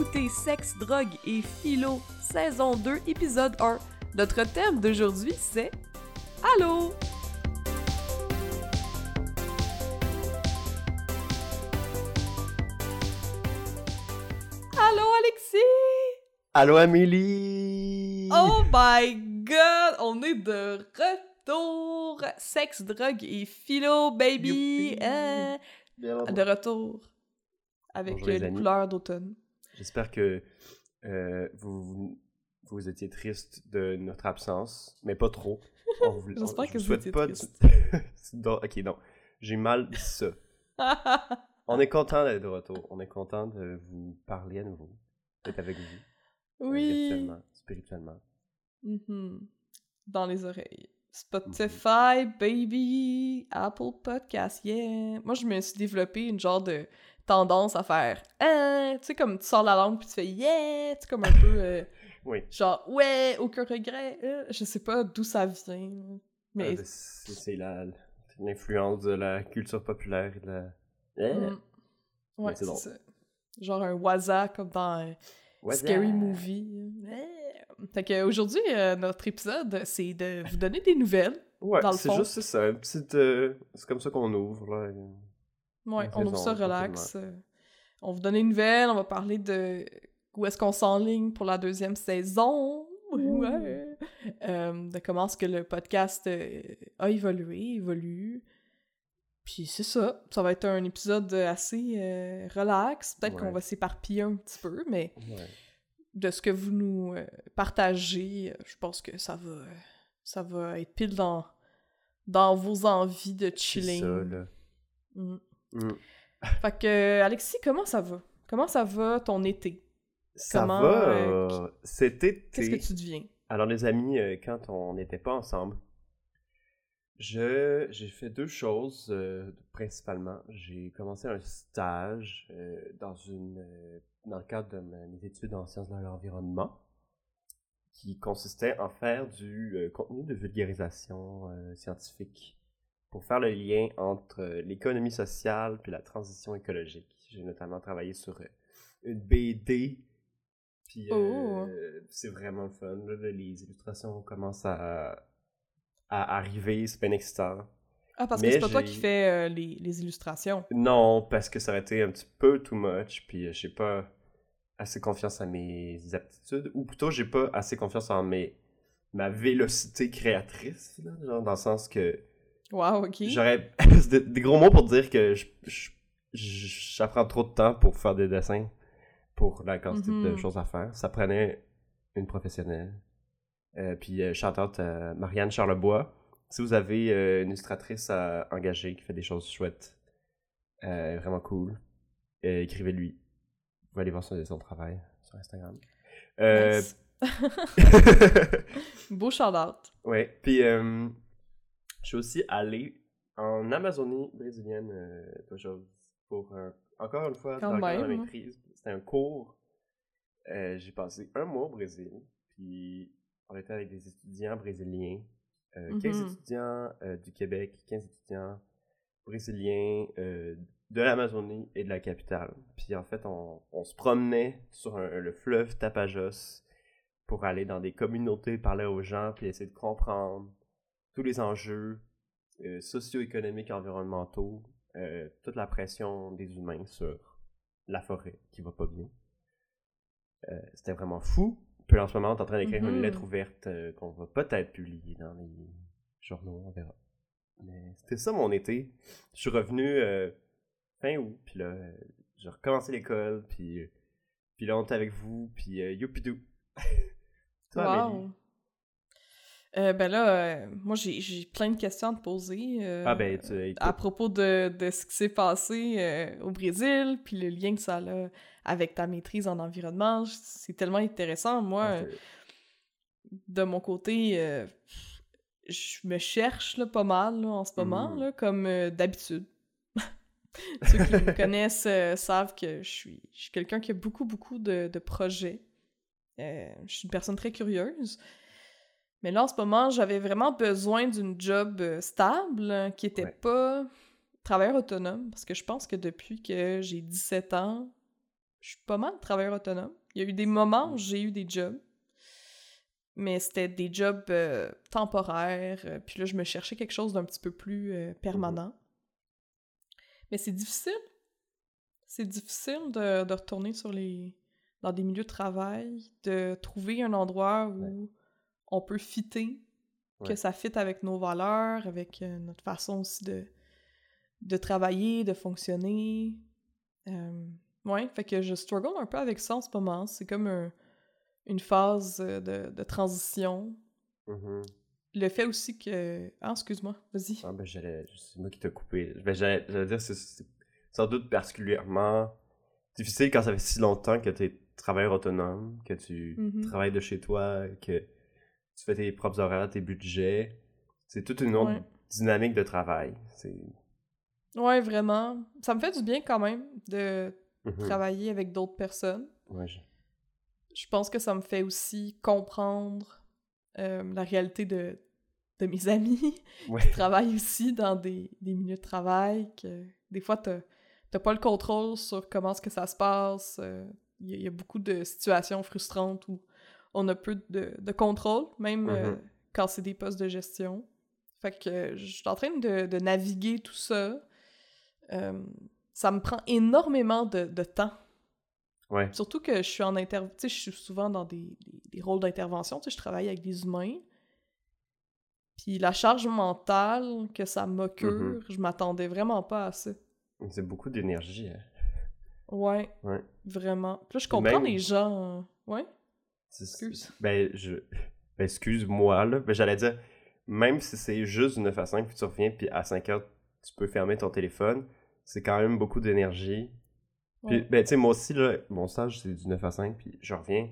écoutez Sexe, drogue et philo, saison 2, épisode 1. Notre thème d'aujourd'hui, c'est Allô? Allô, Alexis? Allô, Amélie? Oh my god! On est de retour! Sexe, drogue et philo, baby! Hein? De retour. Avec Bonjour, euh, les couleurs d'automne. J'espère que euh, vous, vous, vous étiez triste de notre absence, mais pas trop. J'espère que vous vous souhaite étiez pas triste. Non, ok, non. J'ai mal dit ça. On est content d'être de retour. On est content de vous parler à nouveau. D'être avec vous. euh, oui! spirituellement. Mhm. Dans les oreilles. Spotify, baby! Apple Podcast, yeah! Moi, je me suis développé une genre de tendance à faire hein, tu sais, comme tu sors la langue puis tu fais yeah! Tu sais, comme un peu euh, Oui. genre ouais, aucun regret. euh, je sais pas d'où ça vient. Mais. Euh, c'est c'est la- l'influence de la culture populaire et de la. Eh, Mm. Ouais, c'est ça. Genre un waza comme dans euh, Scary? Movie. Fait que aujourd'hui, notre épisode, c'est de vous donner des nouvelles. Ouais, c'est juste ça. Un petit, c'est comme ça qu'on ouvre. Là. Ouais, Une on ouvre ça relax. euh, On vous donne des nouvelles, on va parler de où est-ce qu'on s'enligne pour la deuxième saison. Ouais. Euh, de comment est-ce que le podcast euh, a évolué, évolue. Puis c'est ça. Ça va être un épisode assez euh, relax. Peut-être qu'on va s'éparpiller un petit peu, mais Ouais. de ce que vous nous partagez, je pense que ça va, ça va être pile dans, dans vos envies de C'est chilling. ça, là. Mm. Mm. Fait que, Alexis, comment ça va? Comment ça va ton été? Ça Comment, va. euh, euh, cet été. Qu'est-ce que tu deviens? Alors, les amis, euh, quand on n'était pas ensemble, je j'ai fait deux choses euh, principalement. J'ai commencé un stage euh, dans une dans le cadre de mes études en sciences de l'environnement qui consistait en faire du contenu de vulgarisation scientifique pour faire le lien entre euh, l'économie sociale puis la transition écologique. J'ai notamment travaillé sur euh, une BD puis euh, Oh. c'est vraiment le fun. là, les illustrations commencent à, à arriver, c'est bien excitant. Ah, parce Mais que c'est pas toi qui fais euh, les, les illustrations. Non, parce que ça aurait été un petit peu too much, puis euh, j'ai pas assez confiance à mes aptitudes, ou plutôt j'ai pas assez confiance en mes ma vélocité créatrice, là, genre dans le sens que Wow, ok. j'aurais des, des gros mots pour dire que j'apprends trop de temps pour faire des dessins, pour la quantité de Mhm. choses à faire. Ça prenait une professionnelle. Euh, puis euh, out à Marianne Charlebois. Si vous avez euh, une illustratrice à engager qui fait des choses chouettes, euh, vraiment cool, euh, écrivez-lui. Vous pouvez aller voir son, son travail sur Instagram. Euh, Nice. Beau shout-out. ouais, puis euh, je suis aussi allé en Amazonie brésilienne euh, pour un- encore une fois dans la hein. maîtrise. C'était un cours. Euh, J'ai passé un mois au Brésil, puis on était avec des étudiants brésiliens, euh, 15 Mhm. étudiants euh, du Québec, 15 étudiants brésiliens euh, de l'Amazonie et de la capitale. Puis en fait, on, on se promenait sur un- le fleuve Tapajos pour aller dans des communautés, parler aux gens, puis essayer de comprendre tous les enjeux euh, socio-économiques, environnementaux, euh, toute la pression des humains sur la forêt qui va pas bien. Euh, C'était vraiment fou. Puis en ce moment, on est en train d'écrire une lettre ouverte qu'on va peut-être publier dans les journaux, on verra. Mais c'était ça mon été. Je suis revenu fin août, puis là, j'ai recommencé l'école, puis, puis là, on était avec vous, puis youpidou. Toi, Amélie? Euh, ben là, euh, moi, j'ai plein de questions à te poser. euh, Ah ben, tu à propos de, de ce qui s'est passé au Brésil, puis le lien que ça a avec ta maîtrise en environnement. C'est tellement intéressant. Moi, Ah, de mon côté, je me cherche là, pas mal là, en ce moment, là, comme d'habitude. Ceux qui me connaissent savent que je suis, je suis quelqu'un qui a beaucoup, beaucoup de, de projets. Je suis une personne très curieuse. Mais là, en ce moment, j'avais vraiment besoin d'une job euh, stable, euh, qui était Ouais. pas travailleur autonome, parce que je pense que depuis que j'ai 17 ans, je suis pas mal travailleur autonome. Il y a eu des moments où j'ai eu des jobs, mais c'était des jobs euh, temporaires. euh, puis là, je me cherchais quelque chose d'un petit peu plus euh, permanent. Mais c'est difficile. C'est difficile de, de retourner sur les dans des milieux de travail, de trouver un endroit où. On peut fitter, que ça fitte avec nos valeurs, avec euh, notre façon aussi de, de travailler, de fonctionner. Euh, ouais, fait que je struggle un peu avec ça en ce moment. C'est comme un- une phase euh, de, de transition. Mhm. Le fait aussi que... Ah, excuse-moi, vas-y. Ah ben j'allais. C'est moi qui t'ai coupé. Ben, j'allais, dire c'est, c'est sans doute particulièrement difficile quand ça fait si longtemps que tu es travailleur autonome, que tu Mhm. travailles de chez toi, que tu fais tes propres horaires, tes budgets. C'est toute une autre Ouais. dynamique de travail. C'est. Ouais, vraiment. Ça me fait du bien quand même de Mhm. travailler avec d'autres personnes. Ouais, je- Je pense que ça me fait aussi comprendre euh, la réalité de, de mes amis Ouais. qui travaillent aussi dans des, des milieux de travail, que des fois, t'as t'as pas le contrôle sur comment est-ce que ça se passe. euh, Il y, y a beaucoup de situations frustrantes où on a peu de, de contrôle, même euh, Mhm. quand c'est des postes de gestion. Fait que euh, je suis en train de, de naviguer tout ça. Euh, ça me prend énormément de, de temps. Ouais. Surtout que je suis en inter... Je suis souvent dans des, des- des rôles d'intervention. Tu sais, je travaille avec des humains. Puis la charge mentale que ça m'occure, je m'attendais vraiment pas à ça. C'est beaucoup d'énergie. hein. Ouais, Ouais. vraiment. Puis là, je comprends Même- les gens... euh, Ouais? Excuse. Ben, je. Ben, excuse-moi, là. Ben, j'allais dire, même si c'est juste du 9 à 5, puis tu reviens, puis à 5 heures, tu peux fermer ton téléphone, c'est quand même beaucoup d'énergie. Puis, Ouais. ben, tu sais, moi aussi, là, mon stage, c'est du 9 à 5, puis je reviens.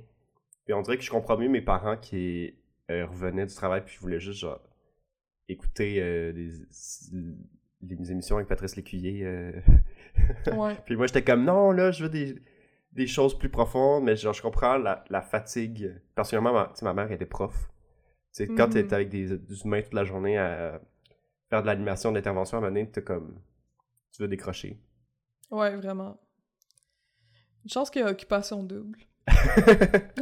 Puis on dirait que je comprends mieux mes parents qui euh, revenaient du travail, puis je voulais juste, genre, écouter euh, des, les émissions avec Patrice Lécuyer. euh. Ouais. puis moi, j'étais comme, non, là, je veux des, des choses plus profondes, mais genre, je comprends la, la fatigue. Particulièrement, ma, tu sais, ma mère était prof. Tu sais, quand Mhm. t'es avec des, des humains toute la journée à faire de l'animation, de l'intervention, à un moment donné, comme, tu veux décrocher. Ouais, vraiment. Une chance qu'il y a occupation double.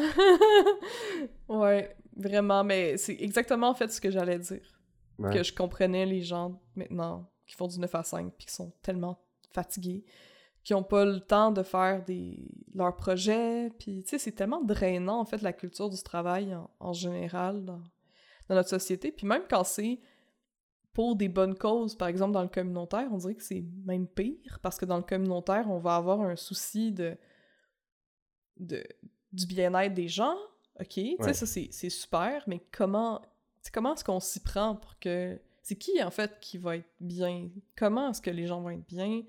ouais, vraiment, mais c'est exactement en fait ce que j'allais dire. Ouais. Que je comprenais les gens maintenant qui font du 9 à 5 puis qui sont tellement fatigués, qui ont pas le temps de faire des leurs projets, puis tu sais, c'est tellement drainant en fait la culture du travail en, en général dans, dans notre société, puis même quand c'est pour des bonnes causes, par exemple dans le communautaire, on dirait que c'est même pire parce que dans le communautaire, on va avoir un souci de, de du bien-être des gens. OK, tu sais Ouais. ça c'est super, mais comment comment est-ce qu'on s'y prend pour que c'est qui en fait qui va être bien? Comment est-ce que les gens vont être bien?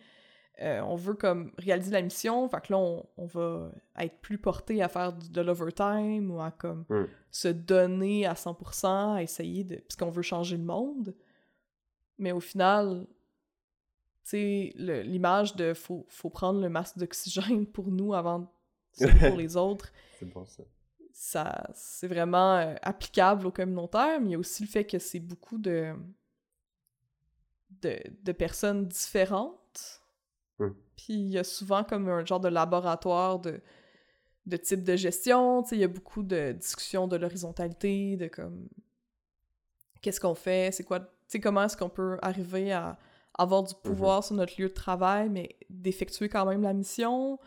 Euh, on veut comme réaliser la mission, fait que là on, on va être plus porté à faire de l'overtime ou à comme Mm. se donner à 100%, à essayer de parce qu'on veut changer le monde. Mais au final, tu sais, l'image de faut, faut prendre le masque d'oxygène pour nous avant pour les autres, C'est bon, ça. ça c'est vraiment euh, applicable au communautaire, mais il y a aussi le fait que c'est beaucoup de, de, de personnes différentes. Puis il y a souvent comme un genre de laboratoire de, de type de gestion, tu sais, il y a beaucoup de discussions de l'horizontalité, de comme qu'est-ce qu'on fait, c'est quoi, tu sais, comment est-ce qu'on peut arriver à avoir du pouvoir sur notre lieu de travail, mais d'effectuer quand même la mission.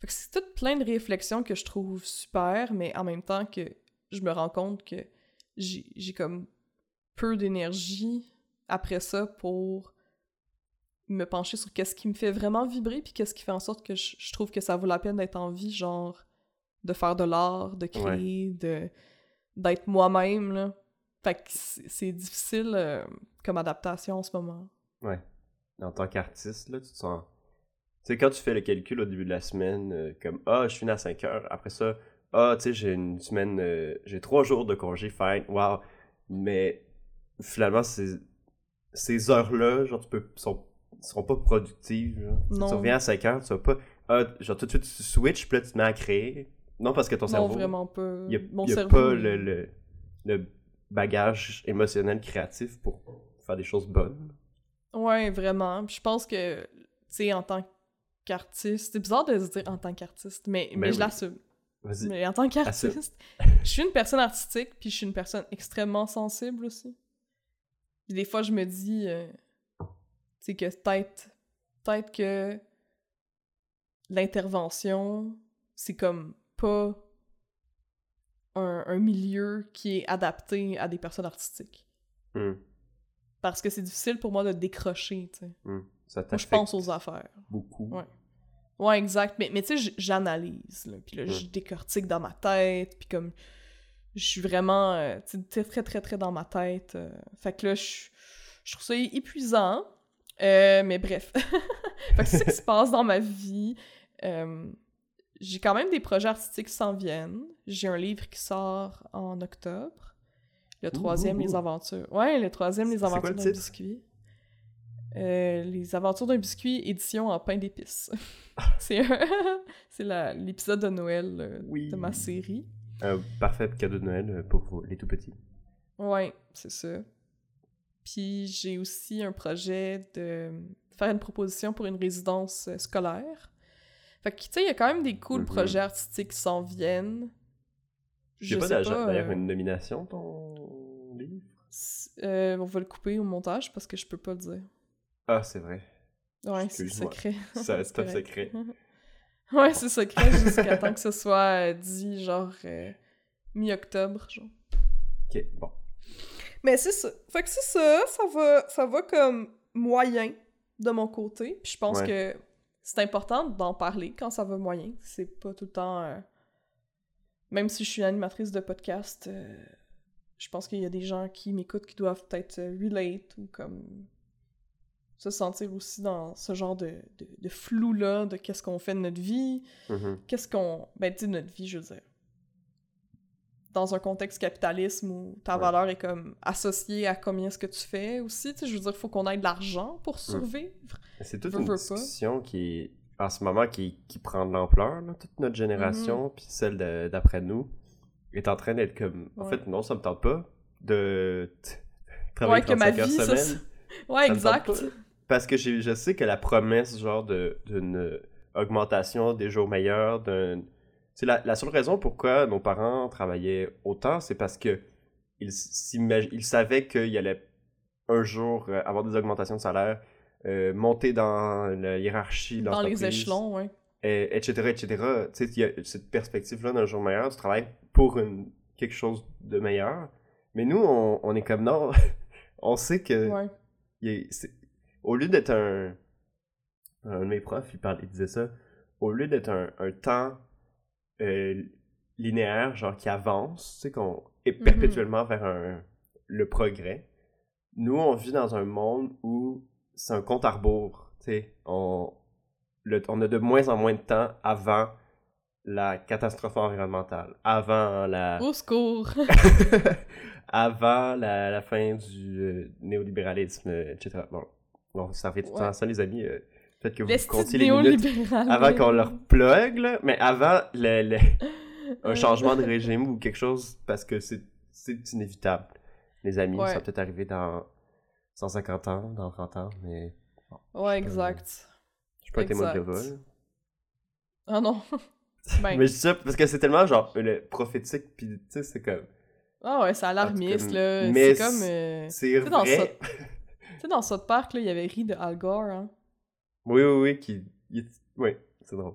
Fait que c'est tout plein de réflexions que je trouve super, mais en même temps que je me rends compte que j'ai j'ai comme peu d'énergie après ça pour me pencher sur qu'est-ce qui me fait vraiment vibrer puis qu'est-ce qui fait en sorte que je, je trouve que ça vaut la peine d'être en vie, genre de faire de l'art, de créer, de d'être moi-même, là. Fait que c'est difficile euh, comme adaptation en ce moment. Ouais. En tant qu'artiste, là, tu te sens. Tu sais, quand tu fais le calcul au début de la semaine, euh, comme Ah, je finis à 5 heures. Après ça, Ah, tu sais, j'ai une semaine, euh, j'ai trois jours de congé, fine, wow. Mais finalement, ces, ces heures-là, genre, tu peux, sont, seront pas productives. Genre. Non. Tu reviens à 5 heures, tu vas pas. Ah, genre, tout de suite, tu switches, puis là, tu te mets à créer. Non, parce que ton non, cerveau. vraiment pas. Il y a, Mon il y a cerveau, pas le, le, le bagage émotionnel créatif pour faire des choses bonnes. Ouais, vraiment. Puis je pense que, tu sais, en tant qu'artiste. C'est bizarre de se dire en tant qu'artiste, mais, mais Ben je oui. l'assume. Vas-y. Mais en tant qu'artiste, je suis une personne artistique, puis je suis une personne extrêmement sensible aussi. Puis des fois, je me dis, euh, sais, que peut-être, peut-être que l'intervention, c'est comme pas un, un milieu qui est adapté à des personnes artistiques. Hmm, Parce que c'est difficile pour moi de décrocher, tu sais. hmm. Ça Moi, je pense aux affaires. beaucoup. Ouais. Ouais, exact. Mais, mais tu sais, j'analyse, là. Puis là, je Mm. décortique dans ma tête. Puis comme, je suis vraiment, euh, tu sais, très, très, très, très dans ma tête. euh. Fait que là, je, je trouve ça épuisant. Euh, mais bref. fait que c'est ça qui se passe dans ma vie. Euh, j'ai quand même des projets artistiques qui s'en viennent. J'ai un livre qui sort en octobre. Le troisième, ouh, Les ouh. Aventures. Ouais, le troisième, Les Aventures d'un biscuit. Euh, les Aventures d'un biscuit, édition en pain d'épices. c'est l'épisode de Noël euh, Oui. de ma série. Un parfait cadeau de Noël pour vous, les tout petits. Ouais, c'est ça. Puis j'ai aussi un projet de faire une proposition pour une résidence euh, scolaire. Fait que, tu sais, il y a quand même des cool Mhm. projets artistiques qui s'en viennent. Je pas sais d'ailleurs euh, une nomination, ton livre? euh, on va le couper au montage parce que je peux pas le dire. Ah, c'est vrai. Ouais, c'est secret. C'est top secret. Ouais, c'est secret jusqu'à temps que ce soit dit, genre, euh, mi-octobre, genre. Ok, bon. Mais c'est ça. Fait que c'est ça, ça va, ça va comme moyen de mon côté. Puis je pense Ouais. que c'est important d'en parler quand ça va moyen. C'est pas tout le temps... euh, Même si je suis animatrice de podcast, euh, je pense qu'il y a des gens qui m'écoutent qui doivent peut-être euh, relate ou comme se sentir aussi dans ce genre de, de, de flou-là de qu'est-ce qu'on fait de notre vie, Mhm. qu'est-ce qu'on. Ben, tu notre vie, je veux dire. Dans un contexte capitalisme où ta Ouais. valeur est comme associée à combien est-ce que tu fais aussi, tu sais, je veux dire, il faut qu'on ait de l'argent pour survivre. C'est toute une pas. discussion qui est, en ce moment, qui, qui prend de l'ampleur. Toute notre Mhm. génération, puis celle d'après nous, est en train d'être comme... En Ouais. fait, non, ça me tente pas de travailler Ouais, que ma 35 heures vie, ça, semaine. Ouais, Ça tente exact. Parce que je sais que la promesse, genre, d'une augmentation des jours meilleurs, d'un... C'est la, la seule raison pourquoi nos parents travaillaient autant, c'est parce que ils, ils savaient qu'il allait un jour euh, avoir des augmentations de salaire, euh, monter dans la hiérarchie Dans les échelons, ouais. et- etc., etc. Tu sais, il y a cette perspective-là d'un jour meilleur, tu travailles pour une, quelque chose de meilleur. Mais nous, on, on est comme non, on sait que Ouais. il est- c'est- au lieu d'être un. Un de mes profs, il, parlait, il disait ça. Au lieu d'être un, un temps euh, linéaire, genre qui avance, tu sais, qu'on est Mhm. perpétuellement vers un, le progrès, nous, on vit dans un monde où c'est un compte à rebours. Tu sais, on, le- on a de moins en moins de temps avant la catastrophe environnementale, avant la, Au secours! avant la, la fin du euh, néolibéralisme, etc. Bon, bon ça fait tout le temps ça, les amis. euh, Peut-être que vous comptiez les minutes avant qu'on leur plug, là, mais avant le, le- un changement de régime ou quelque chose, parce que c'est inévitable. Les amis, Ouais. ça va peut-être arriver dans 150 ans, dans 30 ans, mais Ouais, exact. je suis pas témoin de vol. Ah non. Ben, Mais je dis ça parce que c'est tellement genre le prophétique, puis tu sais, c'est comme. Ah ouais, c'est alarmiste, là. mais C'est comme... euh, C'est dans vrai. Tu sais, dans South Park, là, il y avait ri de Al Gore, hein. Oui, oui, oui, qui. il- Oui, c'est drôle.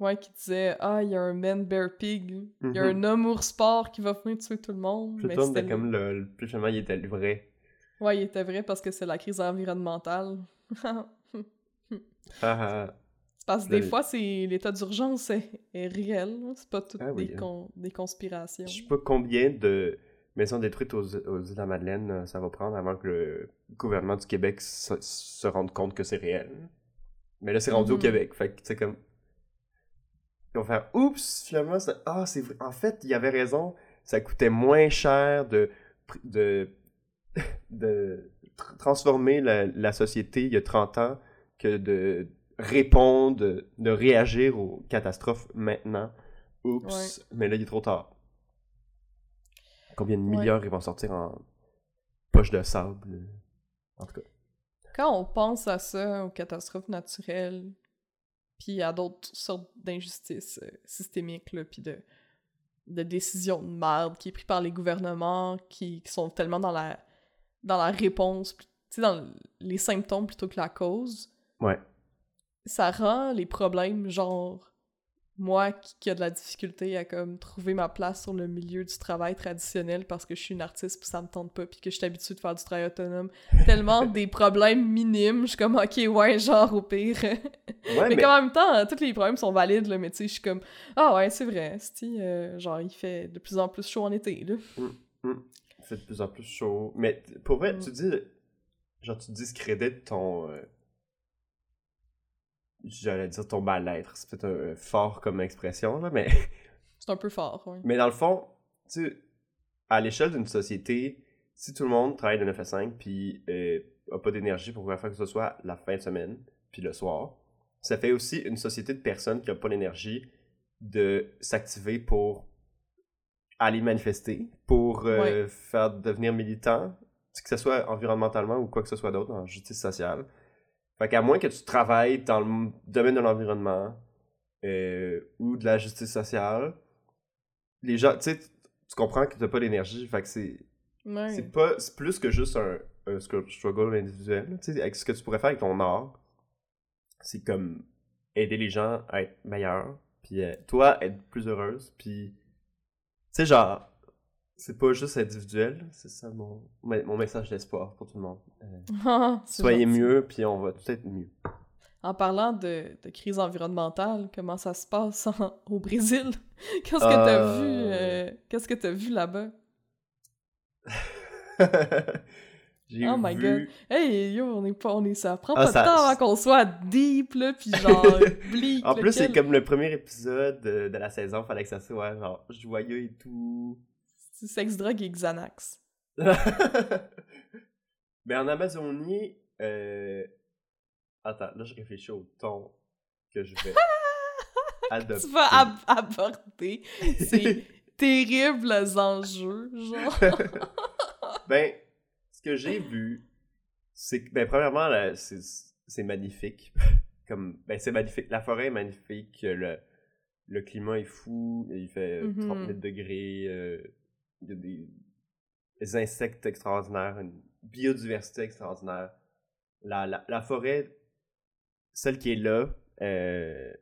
Ouais, qui disait Ah, il y a un man bear pig. Il y a Mhm. un homme ours sport qui va venir tuer tout le monde. Film c'était était comme le, le- puis finalement, il était le vrai. Ouais, il était vrai parce que c'est la crise environnementale. Ah, ah. C'est parce que des fois, c'est l'état d'urgence est, est réel. là. C'est pas toutes Ah oui, des, hein. con- des conspirations. Je sais pas combien de maisons détruites aux, aux îles de la Madeleine euh, ça va prendre avant que le gouvernement du Québec se, se rende compte que c'est réel. Mais là, c'est rendu au Mhm. Québec. Fait que, tu sais, comme. Ils vont faire Oups, finalement, c'est- ah, c'est vrai. En fait, il y avait raison. Ça coûtait moins cher de. de. de tr- transformer la, la société il y a 30 ans que de répondre, de, de réagir aux catastrophes maintenant. Oups, mais là, il est trop tard. Combien de Ouais. milliards ils vont sortir en poche de sable? En tout cas. Quand on pense à ça, aux catastrophes naturelles, puis à d'autres sortes d'injustices euh, systémiques, là, puis de, de décisions de merde qui est pris par les gouvernements, qui, qui sont tellement dans la, dans la réponse, tu sais, dans les symptômes plutôt que la cause. Ouais. Ça rend les problèmes, genre, moi qui, qui a de la difficulté à comme trouver ma place sur le milieu du travail traditionnel parce que je suis une artiste puis ça me tente pas puis que je suis habituée de faire du travail autonome tellement des problèmes minimes je suis comme ok ouais genre au pire Ouais, mais, mais, qu'en même temps tous les problèmes sont valides là mais tu sais je suis comme ah ouais c'est vrai si genre il fait de plus en plus chaud en été là il fait de plus en plus chaud. Mais pour vrai, Mm. tu dis. Genre, tu discrédites ton. euh, J'allais dire ton mal-être. C'est peut-être un- fort comme expression, là, mais. c'est un peu fort ouais Mais dans le fond, tu sais, à l'échelle d'une société, si tout le monde travaille de 9 à 5 puis euh, a pas d'énergie pour faire que ce soit la fin de semaine puis le soir, ça fait aussi une société de personnes qui n'ont pas l'énergie de s'activer pour aller manifester, pour euh, faire devenir militant, que ce soit environnementalement ou quoi que ce soit d'autre en justice sociale. Fait qu'à moins que tu travailles dans le domaine de l'environnement euh, ou de la justice sociale, les gens, tu sais, tu comprends que t'as pas l'énergie, fait que c'est ouais. c'est pas c'est plus que juste un, un struggle individuel, tu sais, avec ce que tu pourrais faire avec ton art, c'est comme aider les gens à être meilleurs, puis euh, toi être plus heureuse, puis tu sais genre c'est pas juste individuel, c'est ça mon, mon message d'espoir pour tout le monde. Euh, soyez gentil. mieux, puis on va tout être mieux. En parlant de, de crise environnementale, comment ça se passe en- au Brésil? Qu'est-ce que Euh. t'as vu? euh, Qu'est-ce que t'as vu là-bas? Oh my vu... Hey, yo, on est pas, on est, ça prend Ah, pas de temps avant qu'on soit deep, là, pis genre, bleak, En plus, c'est comme le premier épisode de, de la saison, fallait que ça soit genre joyeux et tout. C'est sex, drogue et Xanax. Mais en Amazonie, euh... attends, là je réfléchis au ton que je vais adopter. Tu vas ab- aborder ces terribles enjeux, genre. ben, ce que j'ai vu, c'est que, ben, premièrement, c'est magnifique. Comme, ben, c'est magnifique. La forêt est magnifique. Le, le climat est fou. Il fait. 30 000 degrés. euh, il y a des, des insectes extraordinaires, une biodiversité extraordinaire. La, la, la forêt, celle qui est là, euh,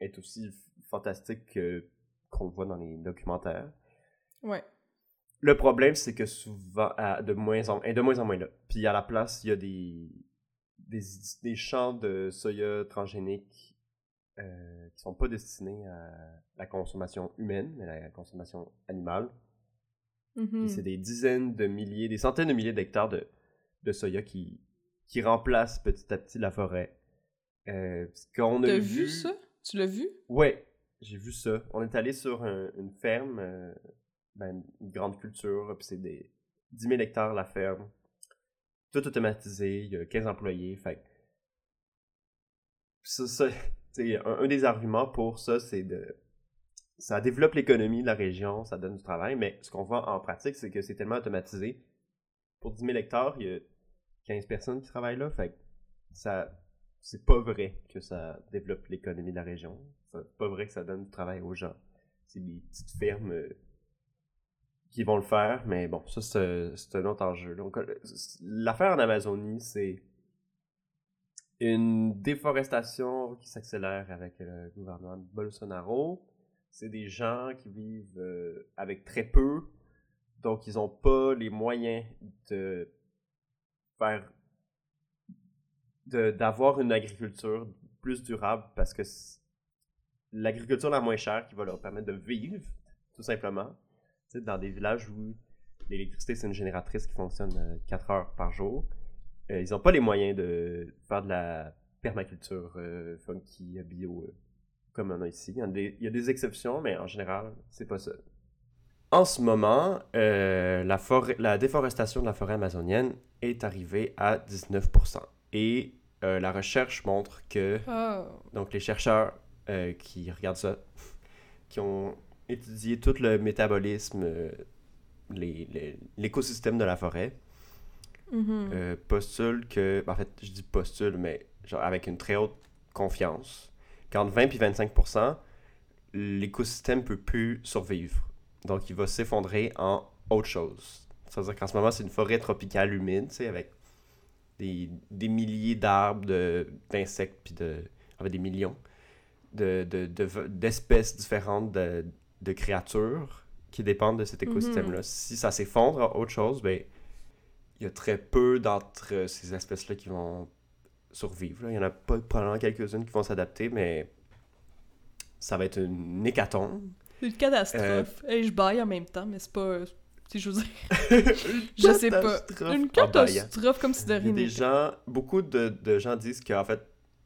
est aussi fantastique que- qu'on le voit dans les documentaires. Ouais. Le problème, c'est que souvent, à- de moins en, et de moins en moins là. Puis à la place, il y a des, des, des champs de soya transgéniques euh, qui sont pas destinés à la consommation humaine, mais à la consommation animale. Mhm. C'est des dizaines de milliers, des centaines de milliers d'hectares de, de soya qui, qui remplacent petit à petit la forêt. Euh, qu'on a vu ça? Tu l'as vu? Ouais, j'ai vu ça. On est allé sur un- une ferme, euh, ben, une grande culture, puis c'est des 10 000 hectares la ferme. Tout automatisé, il y a 15 employés, fait ça, un des arguments pour ça, c'est de... Ça développe l'économie de la région, ça donne du travail, mais ce qu'on voit en pratique, c'est que c'est tellement automatisé. Pour 10 000 hectares, il y a 15 personnes qui travaillent là, fait que ça... C'est pas vrai que ça développe l'économie de la région. C'est pas vrai que ça donne du travail aux gens. C'est des petites fermes euh, qui vont le faire, mais bon, ça c'est un autre enjeu. Donc, euh, l'affaire en Amazonie, c'est une déforestation qui s'accélère avec le gouvernement de Bolsonaro. C'est des gens qui vivent euh, avec très peu, donc ils n'ont pas les moyens de faire d'avoir une agriculture plus durable parce que l'agriculture la moins chère qui va leur permettre de vivre, tout simplement. Tu dans des villages où l'électricité, c'est une génératrice qui fonctionne 4 heures par jour, euh, ils n'ont pas les moyens de faire de la permaculture euh, funky, bio, euh, comme on a ici. Il y, a des, il y a des exceptions, mais en général, c'est pas ça. En ce moment, euh, la, la déforestation de la forêt amazonienne est arrivée à 19%. Et euh, la recherche montre que Oh. donc les chercheurs euh, qui regardent ça, qui ont étudié tout le métabolisme, euh, les- les- l'écosystème de la forêt, Mhm. euh, postulent que, en fait, je dis postule, mais genre avec une très haute confiance, qu'entre 20 et 25 l'écosystème peut plus survivre. Donc, il va s'effondrer en autre chose. C'est-à-dire qu'en ce moment, c'est une forêt tropicale humide, tu sais, avec des, des milliers d'arbres, d'insectes, puis de, avec des millions d'espèces de, d'espèces différentes de, de, créatures qui dépendent de cet Mhm. écosystème-là. Si ça s'effondre en autre chose, ben, il y a très peu d'entre ces espèces-là qui vont survivre. là. Il y en a pas probablement quelques-unes qui vont s'adapter, mais ça va être une hécatombe. Une Euh, catastrophe. Et je baille en même temps, mais c'est pas. Si je veux dire. Je sais pas. Une baillant. catastrophe comme si de rien des gens, beaucoup de, de gens disent qu'en fait,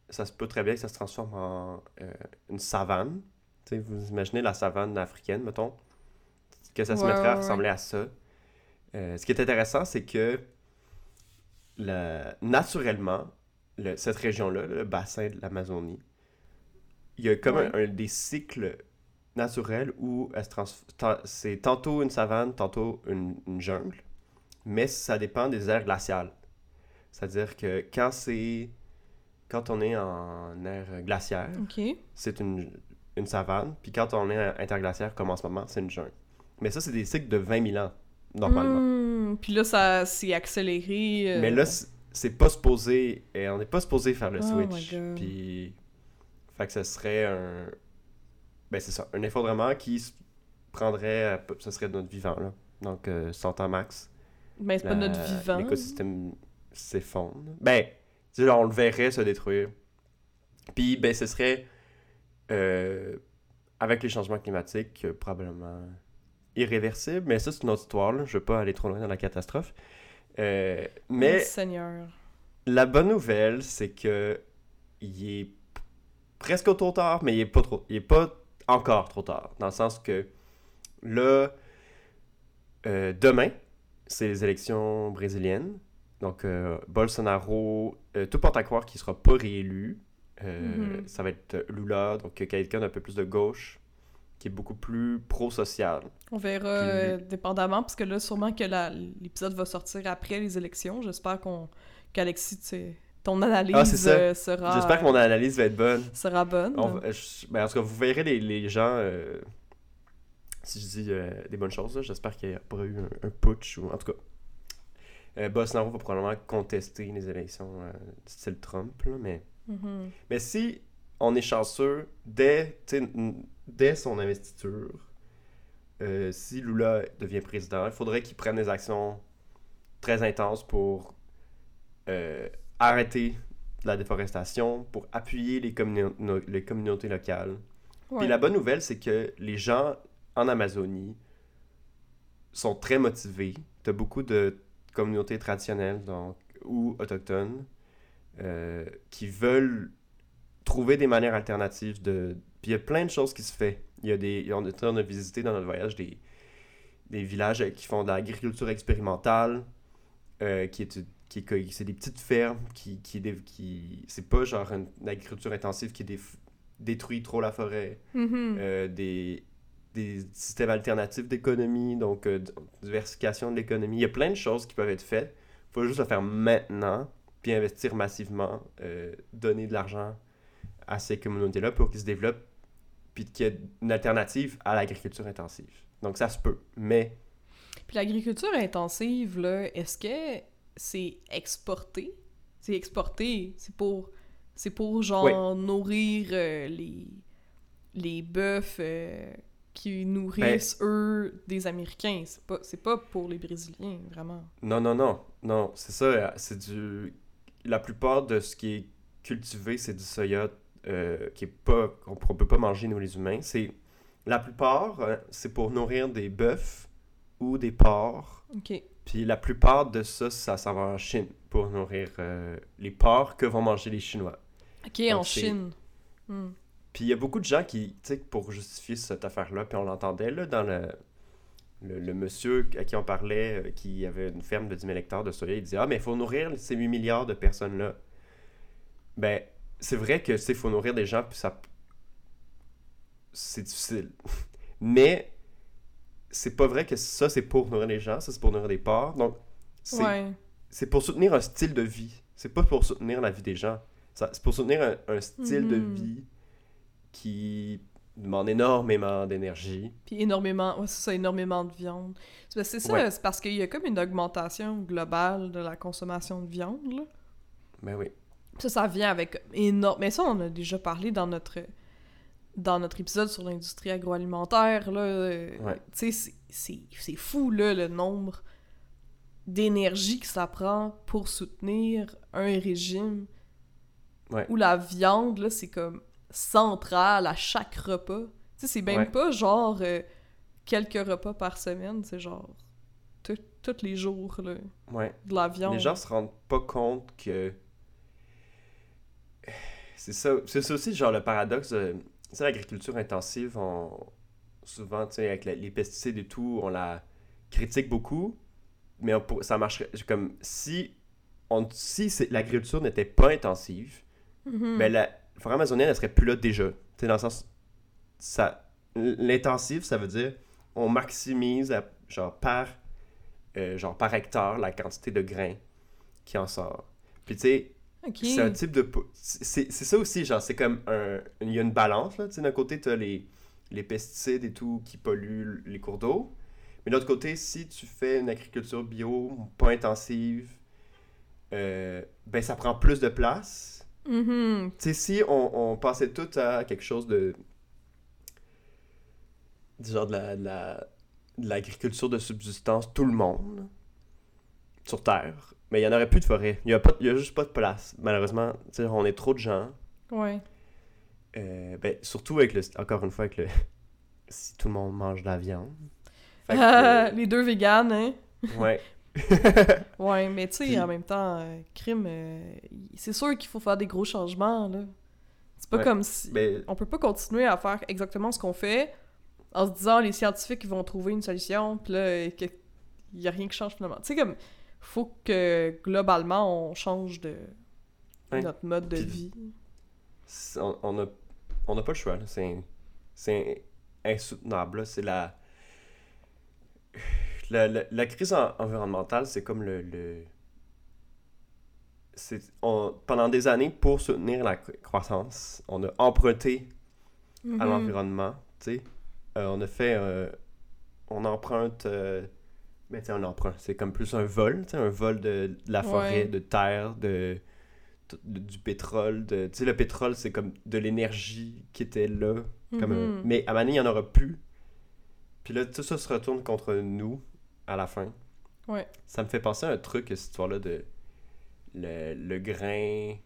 ça se peut très bien que ça se transforme en euh, une savane. Tu sais, vous imaginez la savane africaine, mettons, que ça se Ouais, mettrait à ouais, ressembler à ça. Euh, ce qui est intéressant, c'est que naturellement, le- cette région-là, le bassin de l'Amazonie, il y a comme Ouais. un, un des cycles naturels où ta- c'est tantôt une savane, tantôt une, une jungle, mais ça dépend des aires glaciales. C'est-à-dire que quand c'est quand on est en aire glaciaire, c'est une, une savane, puis quand on est interglaciaire comme en ce moment, c'est une jungle. Mais ça, c'est des cycles de 20 000 ans, normalement. Hmm, Puis là, ça s'est accéléré. euh, Mais là, c'est pas supposé. Et on n'est pas supposé faire le Oh switch. Puis. Fait que ce serait un. Ben, c'est ça. Un effondrement qui prendrait. Ce serait notre vivant, là. Donc, euh, 100 ans max. Mais c'est pas notre vivant. L'écosystème s'effondre. Ben, on le verrait se détruire. Puis, ben, ce serait. euh, avec les changements climatiques, euh, probablement irréversible. Mais ça, c'est une autre histoire, là. Je veux pas aller trop loin dans la catastrophe. Euh, mais. Seigneur. La bonne nouvelle, c'est que il est presque trop tard, mais il est pas trop, il est pas encore trop tard, dans le sens que là, euh, demain, c'est les élections brésiliennes, donc euh, Bolsonaro, tout porte à croire qu'il sera pas réélu. Mhm. Ça va être Lula, donc quelqu'un d'un peu plus de gauche, qui est beaucoup plus pro-social. On verra Puis- euh, dépendamment, parce que là, sûrement que l'épisode va sortir après les élections. J'espère qu'on qu'Alexis, tu sais, ton analyse Ah, euh, sera, J'espère que mon analyse va être bonne. sera bonne. On va- je- ben, en tout cas, vous verrez les, les gens. euh, si je dis des bonnes choses, j'espère qu'il n'y a pas eu un, un putsch. Ou, en tout cas, euh, Bolsonaro va probablement contester les élections style Trump. là, mais, Mhm. mais si on est chanceux, dès, dès son investiture, euh, si Lula devient président, il faudrait qu'il prenne des actions très intenses pour euh, arrêter la déforestation, pour appuyer les, communau- no- les communautés locales. Ouais. Puis la bonne nouvelle, c'est que les gens en Amazonie sont très motivés. Tu as beaucoup de communautés traditionnelles donc, ou autochtones euh, qui veulent trouver des manières alternatives de... Puis il y a plein de choses qui se font. Il y a des... On a, on a visité dans notre voyage des, des villages qui font de l'agriculture expérimentale, euh, qui est... Qui, est- c'est des petites fermes qui, qui, qui c'est pas genre une, une agriculture intensive qui dé- détruit trop la forêt Mhm. euh, des, des systèmes alternatifs d'économie, donc euh, diversification de l'économie. Il y a plein de choses qui peuvent être faites. Il faut juste le faire maintenant, puis investir massivement, donner de l'argent à ces communautés-là pour qu'ils se développent, puis qu'il y ait une alternative à l'agriculture intensive. Donc ça se peut, mais Puis l'agriculture intensive, là, est-ce que c'est exporté? C'est exporté, c'est pour... C'est pour, genre, nourrir euh, les... les bœufs euh, qui nourrissent, Ben eux, des Américains. C'est pas, c'est pas pour les Brésiliens, vraiment. non, non, non, non, c'est ça, euh, c'est du... La plupart de ce qui est cultivé, c'est du soya euh, qui est pas... qu'on ne peut pas manger, nous, les humains. C'est... La plupart, euh, c'est pour nourrir des bœufs ou des porcs. Puis la plupart de ça, ça s'en va en Chine pour nourrir euh, les porcs que vont manger les Chinois. OK, Donc, en Chine. Hmm. Puis il y a beaucoup de gens qui, tu sais, pour justifier cette affaire-là, puis on l'entendait là dans le, le, le monsieur à qui on parlait, euh, qui avait une ferme de 10 000 hectares de soya, il disait Ah, mais il faut nourrir ces 8 milliards de personnes-là. Ben, c'est vrai que, c'est faut nourrir des gens, puis ça. C'est difficile. mais c'est pas vrai que ça, c'est pour nourrir les gens, ça, c'est pour nourrir des porcs. Donc, c'est Ouais. pour soutenir un style de vie. C'est pas pour soutenir la vie des gens. C'est pour soutenir un, un style de Mhm. vie qui demande énormément d'énergie. Puis énormément, ouais, c'est ça, énormément de viande. C'est c'est ça, Ouais. c'est parce qu'il y a comme une augmentation globale de la consommation de viande, là. Ben oui. Ça, ça vient avec énorme... Mais ça, on a déjà parlé dans notre dans notre épisode sur l'industrie agroalimentaire, là. euh, Ouais. Tu sais, c'est- fou, là, le nombre d'énergie que ça prend pour soutenir un régime Ouais. où la viande, là, c'est comme centrale à chaque repas. Tu sais, c'est même Ouais. pas genre euh, quelques repas par semaine, c'est genre tous les jours, là, de la viande. Les gens se rendent pas compte que. C'est ça, c'est ça aussi, genre le paradoxe. de- Tu sais, l'agriculture intensive, on... souvent, tu sais, avec la- les pesticides et tout, on la critique beaucoup, mais on ça marcherait. Comme si, on... si l'agriculture n'était pas intensive, Mhm. ben la forêt amazonienne, elle serait plus là déjà. Tu sais, dans le sens. Ça... L'intensif, ça veut dire on maximise, la- genre, par, euh, genre, par hectare la quantité de grains qui en sort. Puis, tu sais, C'est un type de. C'est ça aussi, genre, c'est comme un. Il y a une balance, là. Tu sais, d'un côté, tu as les, les pesticides et tout qui polluent les cours d'eau. Mais de l'autre côté, si tu fais une agriculture bio, pas intensive, euh, ben ça prend plus de place. Mhm. Tu sais, si on, on passait tout à quelque chose de. du genre de la- de la- de l'agriculture de subsistance, tout le monde, sur Terre, mais il n'y en aurait plus de forêt. Il n'y a, pas- il y a juste pas de place. Malheureusement, on est trop de gens. Ouais. Euh, ben, surtout avec le. Encore une fois, avec le. Si tout le monde mange de la viande. Que, Ah, euh, les deux véganes, hein? ouais. Ouais, mais tu sais, Puis- en même temps, euh, crime, c'est sûr qu'il faut faire des gros changements, là. C'est pas Ouais, comme si... Ben, On peut pas continuer à faire exactement ce qu'on fait en se disant les scientifiques ils vont trouver une solution, puis là, euh, que... y a rien qui change finalement. Tu sais, comme, faut que globalement on change de notre mode de vie. on on a, on a pas le choix. C'est insoutenable. C'est la, la, la, la crise en- environnementale, c'est comme le. le on- pendant des années, pour soutenir la cro- croissance, on a emprunté à Mhm. l'environnement. Euh, on a fait. euh, on emprunte. euh, ben, tu sais, un emprunt. C'est comme plus un vol. tu sais, Un vol de, de la forêt, Ouais. de terre, de, de- du pétrole. Tu sais, le pétrole, c'est comme de l'énergie qui était là. Comme un- Mhm. Mais à Mané, il n'y en aura plus. Puis là, tout ça se retourne contre nous à la fin. Ouais. Ça me fait penser à un truc, cette histoire-là de le, le grain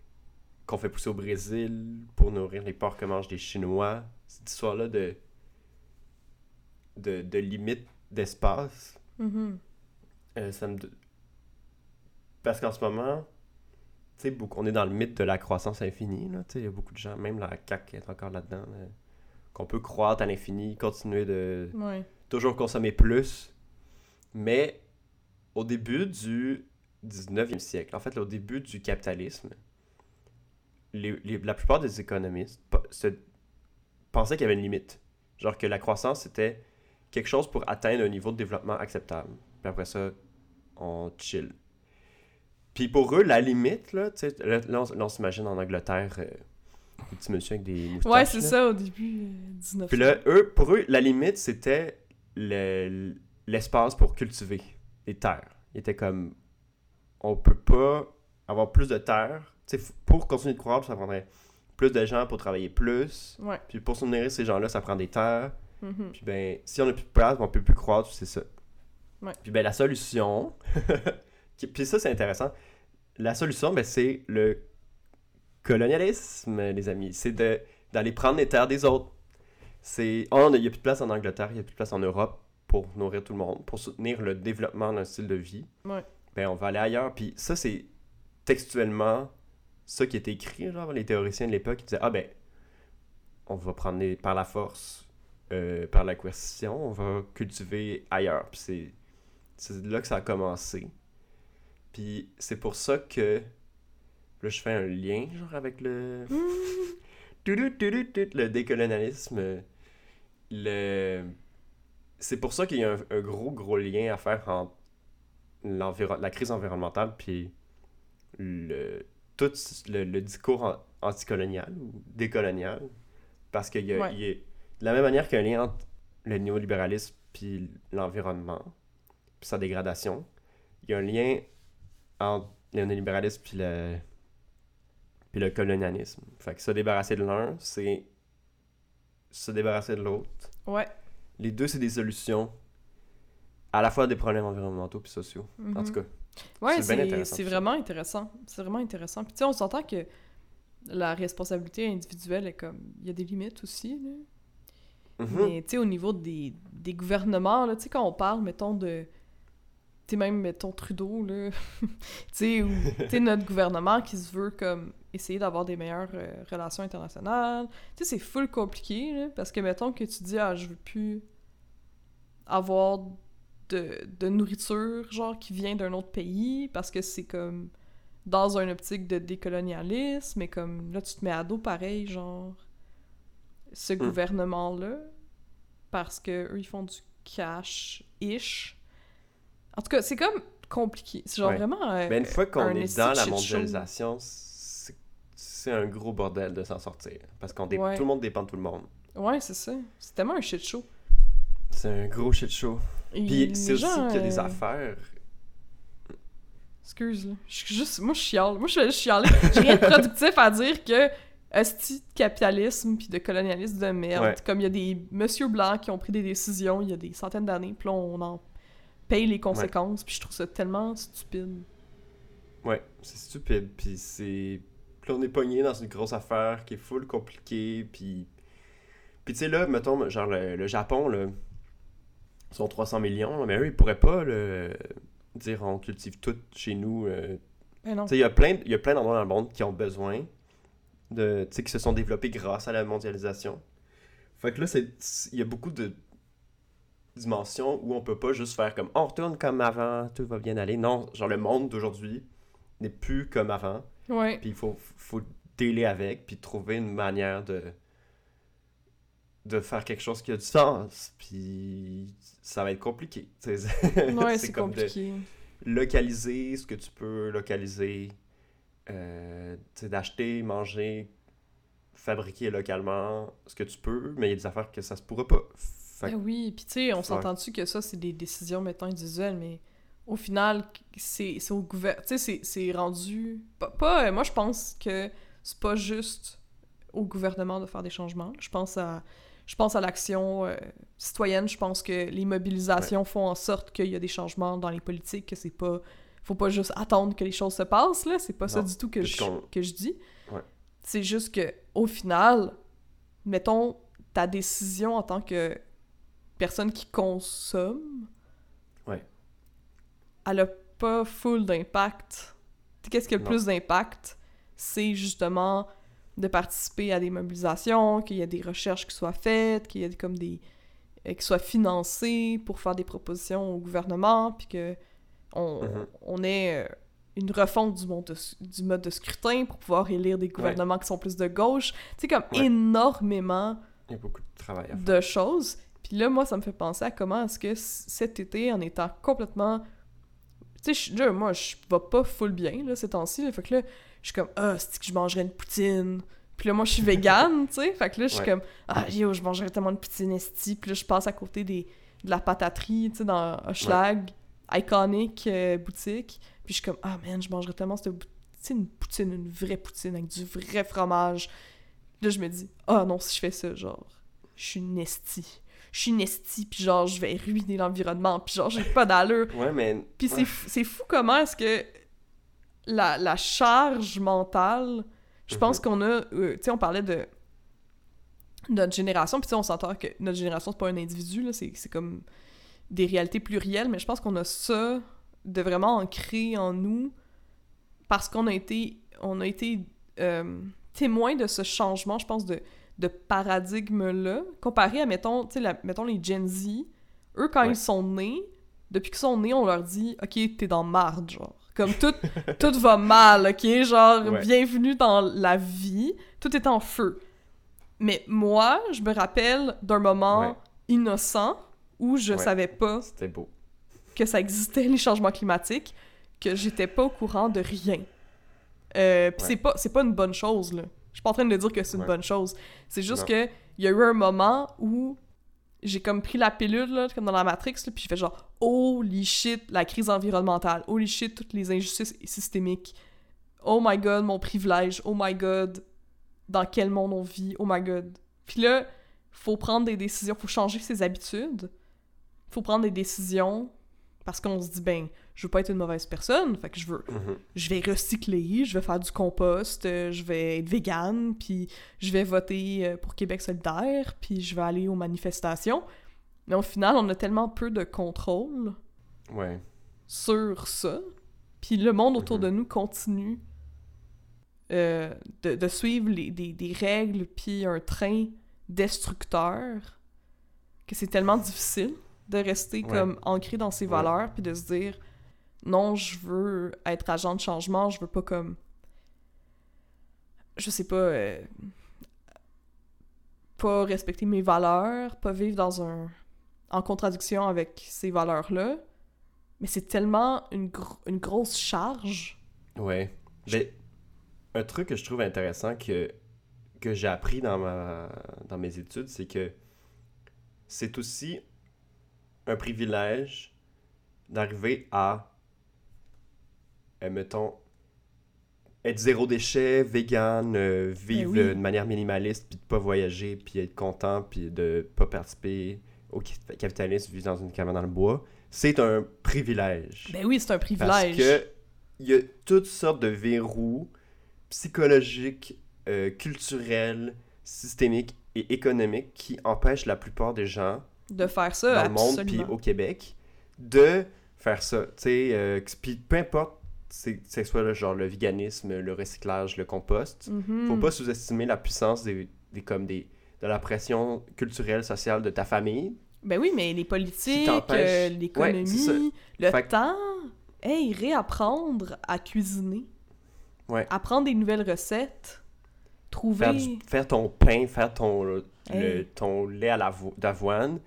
qu'on fait pousser au Brésil pour nourrir les porcs que mangent les Chinois. Cette histoire-là de, de, de limite d'espace. Mhm. Euh, ça me... Parce qu'en ce moment, beaucoup- on est dans le mythe de la croissance infinie. Il y a beaucoup de gens, même la CAQ est encore là-dedans, là, qu'on peut croître à l'infini, continuer de Ouais. toujours consommer plus. Mais au début du 19e siècle, en fait, là, au début du capitalisme, les- les- la plupart des économistes pensaient qu'il y avait une limite. Genre que la croissance, c'était quelque chose pour atteindre un niveau de développement acceptable. Puis après ça, on chill. Puis pour eux, la limite, là, tu sais, là, là, on, s'imagine en Angleterre, euh, des petits monsieur avec des moustaches. Ouais, c'est ça, au début euh, 19 Puis là, eux, pour eux, la limite, c'était le- l'espace pour cultiver les terres. Ils étaient comme, on peut pas avoir plus de terres. Tu sais, f- pour continuer de croître, ça prendrait plus de gens pour travailler plus. Ouais. Puis pour soutenir ces gens-là, ça prend des terres. Mhm. Puis ben, si on a plus de place, on peut plus croître, c'est ça. Ouais. Puis ben, la solution, puis ça, c'est intéressant. La solution, ben, c'est le colonialisme, les amis. C'est d'aller prendre les terres des autres. C'est... Oh, il n'y a plus de place en Angleterre, il n'y a plus de place en Europe pour nourrir tout le monde, pour soutenir le développement d'un style de vie. Ouais. Ben, on va aller ailleurs. Puis ça, c'est textuellement ça qui était écrit, genre, les théoriciens de l'époque, ils disaient, ah ben, on va prendre les- par la force, euh, par la coercition, on va cultiver ailleurs. Puis c'est, là que ça a commencé. Puis c'est pour ça que, là, je fais un lien, genre, avec le... Le décolonialisme. Le... C'est pour ça qu'il y a un, un gros, gros lien à faire entre la crise environnementale puis le, tout le, le discours an- anticolonial ou décolonial. Parce qu'il y a, Ouais. il y a- de la même manière qu'il y a un lien entre le néolibéralisme puis l'environnement, puis sa dégradation, il y a un lien entre le néolibéralisme puis le, puis le colonialisme. Fait que se débarrasser de l'un, c'est se débarrasser de l'autre. Ouais. Les deux, c'est des solutions à la fois des problèmes environnementaux puis sociaux. En Mhm. tout cas, Ouais, C'est vraiment intéressant. C'est vraiment intéressant. Puis tu sais, on s'entend que la responsabilité individuelle est comme... Il y a des limites aussi, là. Mhm. Mais tu sais, au niveau des, des gouvernements, tu sais, quand on parle, mettons, de... Tu sais, même, mettons, Trudeau, là, tu sais, ou, notre gouvernement qui se veut, comme, essayer d'avoir des meilleures euh, relations internationales. Tu sais, c'est full compliqué, parce que, mettons, que tu dis, ah, je veux plus avoir de, de nourriture, genre, qui vient d'un autre pays, parce que c'est comme dans une optique de décolonialisme, mais comme, là, tu te mets à dos pareil, genre ce Hmm. gouvernement-là parce que eux ils font du cash-ish. En tout cas, c'est comme compliqué. C'est genre Ouais. vraiment. euh, Ben, une fois qu'on est dans la mondialisation, c'est un gros bordel de s'en sortir. Parce qu'on dé- Ouais. tout le monde dépend de tout le monde. Ouais, c'est ça. C'est tellement un shit show. C'est un gros shit show. Et Puis c'est aussi qu'il y a des euh, affaires. Excuse, là. Je suis juste. Moi, je chiale. Moi, je juste chialer. J'ai rien de productif à dire que. Esti de capitalisme puis de colonialisme de merde. Ouais. Comme il y a des monsieur blancs qui ont pris des décisions il y a des centaines d'années, puis là, on en paye les conséquences, puis je trouve ça tellement stupide. Ouais, c'est stupide. Puis c'est. Puis là, on est pogné dans une grosse affaire qui est full compliquée. Puis. Puis tu sais, là, mettons, genre le, le Japon, là, ils sont 300 millions, là, mais eux, ils pourraient pas le dire on cultive tout chez nous. euh, Ben. Tu sais, il y a plein d'endroits dans le monde qui ont besoin de, qui se sont développés grâce à la mondialisation. Fait que là, il y a beaucoup de dimensions où on peut pas juste faire comme, on retourne comme avant, tout va bien aller. Non, genre le monde d'aujourd'hui n'est plus comme avant. Ouais. Puis il faut, faut dealer avec, puis trouver une manière de de faire quelque chose qui a du sens. Puis ça va être compliqué. Ouais, c'est comme de- compliqué. localiser ce que tu peux localiser, euh, d'acheter, manger, fabriquer localement ce que tu peux, mais il y a des affaires que ça se pourra pas. Fait Ben oui, puis tu sais, on s'entend-tu que ça, c'est des décisions, mettons, individuelles, mais au final, c'est au gouvernement. Tu sais, c'est- c'est rendu. Pas, pas- euh, moi, je pense que c'est pas juste au gouvernement de faire des changements. Je pense à. Je pense à l'action euh, citoyenne. Je pense que les mobilisations font en sorte qu'il y a des changements dans les politiques, que c'est pas. Faut pas juste attendre que les choses se passent, là. C'est pas ça du tout que je, que je dis. Ouais. C'est juste que, au final, mettons, ta décision en tant que personne qui consomme, Ouais. elle a pas full d'impact. Qu'est-ce qui a le plus d'impact? C'est justement de participer à des mobilisations, qu'il y ait des recherches qui soient faites, qu'il y ait comme des... euh, qui soient financées pour faire des propositions au gouvernement, puis que on, Mhm. on ait euh, une refonte du, mode de, du mode de scrutin pour pouvoir élire des gouvernements qui sont plus de gauche. Tu sais, comme Ouais. énormément il y a beaucoup de travail à faire. de choses. Puis là, moi, ça me fait penser à comment est-ce que cet été, en étant complètement... Tu sais, moi, je vais pas full bien, là, ces temps-ci. là. Fait que là, je suis comme, ah, c'est que je mangerais une poutine? Puis là, moi, je suis végane, tu sais. Fait que là, je suis Ouais. comme, ah, yo, je mangerais tellement de poutine esti. Puis là, je passe à côté des, de la pataterie, tu sais, dans Hochelag, iconique euh, boutique. Puis je suis comme, ah, man, je mangerais tellement cette sais, une poutine, une vraie poutine avec du vrai fromage. Là, je me dis, ah non, si je fais ça, genre, je suis une esti. Je suis une esti, puis genre, je vais ruiner l'environnement, puis genre, j'ai pas d'allure. Ouais, mais. Puis c'est ouais. fou- c'est fou comment est-ce que la, la charge mentale, je pense Mhm. qu'on a... euh, tu sais, on parlait de notre génération, puis tu sais, on s'entend que notre génération, c'est pas un individu, là, c'est c'est comme des réalités plurielles, mais je pense qu'on a ça de vraiment ancré en nous parce qu'on a été, on a été euh, témoin de ce changement, je pense, de, de paradigme-là, comparé à, mettons, la- mettons les Gen Z, eux, quand Ouais. ils sont nés, depuis qu'ils sont nés, on leur dit « Ok, t'es dans marde, genre. » Comme tout, tout va mal, ok? Genre, Ouais. bienvenue dans la vie. Tout est en feu. Mais moi, je me rappelle d'un moment Ouais. innocent où je Ouais. savais pas beau. que ça existait, les changements climatiques, que j'étais pas au courant de rien. Euh, pis Ouais. c'est pas, c'est pas une bonne chose, là. Je suis pas en train de dire que c'est une bonne chose. C'est juste Non. que il y a eu un moment où j'ai comme pris la pilule, là, comme dans la Matrix, là, puis j'ai fait genre « Holy shit, la crise environnementale. Holy shit, toutes les injustices systémiques. Oh my god, mon privilège. Oh my god, dans quel monde on vit. Oh my god. » Puis là, faut prendre des décisions, faut changer ses habitudes. Faut prendre des décisions parce qu'on se dit « Ben, je veux pas être une mauvaise personne, fait que je veux Mhm. je vais recycler, je vais faire du compost, euh, je vais être vegan, puis je vais voter euh, pour Québec solidaire, puis je vais aller aux manifestations. Mais au final, on a tellement peu de contrôle Ouais. sur ça, puis le monde autour Mhm. de nous continue euh, de, de suivre les- des, des règles, puis un train destructeur, que c'est tellement difficile de rester Ouais. comme ancré dans ses Ouais. valeurs, puis de se dire non, je veux être agent de changement, je veux pas comme. Je sais pas. euh, pas respecter mes valeurs, pas vivre dans un. en contradiction avec ces valeurs-là. Mais c'est tellement une, gro- une grosse charge. Ouais. Mais un truc que je trouve intéressant que, que j'ai appris dans, ma, dans mes études, c'est que c'est aussi un privilège d'arriver à, euh, mettons, être zéro déchet, vegan, euh, vivre Ben oui. de manière minimaliste, puis de pas voyager, puis être content, puis de pas participer au ca- capitalisme, vivre dans une cabane dans le bois. C'est un privilège. Ben oui, c'est un Parce privilège. que il y a toutes sortes de verrous psychologiques, euh, culturels, systémiques et économiques qui empêchent la plupart des gens De faire ça, dans le monde puis au Québec de faire ça. Tu sais, euh, puis peu importe c'est c'est soit le genre le véganisme, le recyclage, le compost, Mhm. faut pas sous-estimer la puissance des, des comme des de la pression culturelle, sociale de ta famille. Ben oui, mais les politiques, euh, l'économie, le Fait que- temps. Hey, réapprendre à cuisiner. Ouais. Apprendre des nouvelles recettes. Trouver. Faire, du- faire ton pain, faire ton, le- Hey. ton lait à l'avo- d'avoine,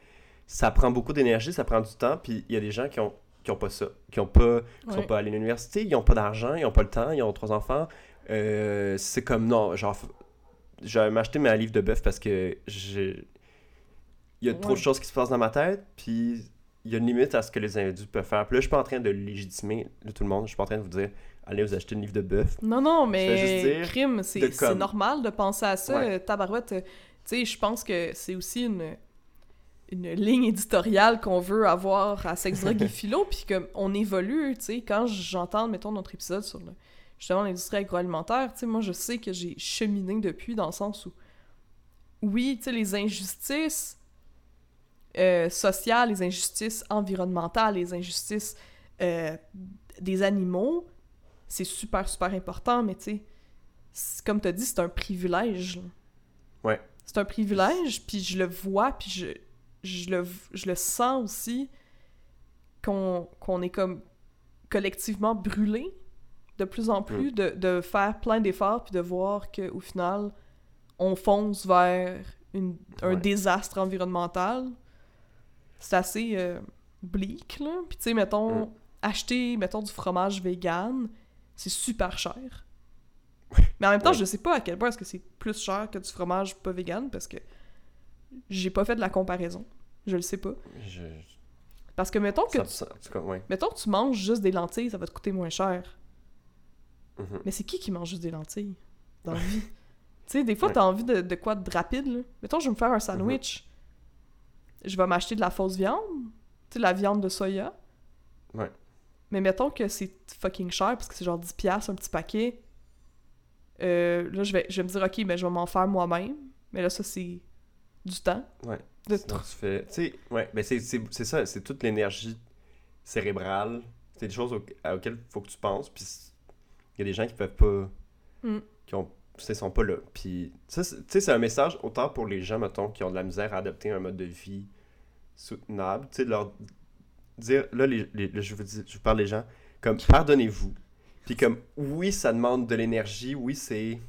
ça prend beaucoup d'énergie, ça prend du temps, puis il y a des gens qui ont, qui ont pas ça, qui ont pas, qui sont pas allés à l'université, ils ont pas d'argent, ils ont pas le temps, ils ont trois enfants. Euh, c'est comme, non, genre, f- je vais m'acheter un livre de bœuf parce que j'ai... Il y a trop de choses qui se passent dans ma tête, puis il y a une limite à ce que les individus peuvent faire. Puis là, je suis pas en train de légitimer de tout le monde, je suis pas en train de vous dire, allez vous acheter un livre de bœuf. Non, non, mais crime, c'est comme- normal de penser à ça. Ouais. euh, Tabarouette, tu sais, je pense que c'est aussi une, une ligne éditoriale qu'on veut avoir à Sex, Drogue et Philo, puis comme on évolue, tu sais, quand j'entends, mettons, notre épisode sur le, justement l'industrie agroalimentaire, tu sais, moi, je sais que j'ai cheminé depuis dans le sens où, oui, tu sais, les injustices euh, sociales, les injustices environnementales, les injustices euh, des animaux, c'est super, super important, mais tu sais, comme tu as dit, c'est un privilège. là. Ouais. C'est un privilège, puis je le vois, puis je, je, le, je le sens aussi qu'on qu'on est comme collectivement brûlé de plus en plus, de, de faire plein d'efforts, puis de voir qu'au final, on fonce vers une- un Ouais. désastre environnemental. C'est assez euh, bleak, là. Puis tu sais, mettons, Mm. acheter, mettons, du fromage vegan, c'est super cher. Mais en même temps, Ouais. je sais pas à quel point est-ce que c'est plus cher que du fromage pas vegan, parce que j'ai pas fait de la comparaison. Je le sais pas. Je... Parce que mettons que, ça- tu, ça- en tout cas, ouais. mettons que tu manges juste des lentilles, ça va te coûter moins cher. Mhm. Mais c'est qui qui mange juste des lentilles dans la vie? tu sais, des fois, Ouais. t'as envie de, de quoi de rapide, là? Mettons, je vais me faire un sandwich. Je vais m'acheter de la fausse viande. Tu sais, la viande de soya. Ouais. Mais mettons que c'est fucking cher, parce que c'est genre 10$ piastres, un petit paquet. Euh, là, je vais, je vais me dire, OK, ben, je vais m'en faire moi-même. Mais là, ça, c'est du temps. Ouais. De Sinon, tu fais. Tu sais, ouais, ben c'est, ça, c'est toute l'énergie cérébrale. C'est des choses au- auxquelles il faut que tu penses. Puis il y a des gens qui peuvent pas. Mm. qui ont. Sont pas là. Puis tu sais, c'est un message autant pour les gens, mettons, qui ont de la misère à adopter un mode de vie soutenable. Tu sais, de leur dire. Là, les, je, vous dis, je vous parle des gens. Comme, pardonnez-vous. Puis comme, oui, ça demande de l'énergie. Oui, C'est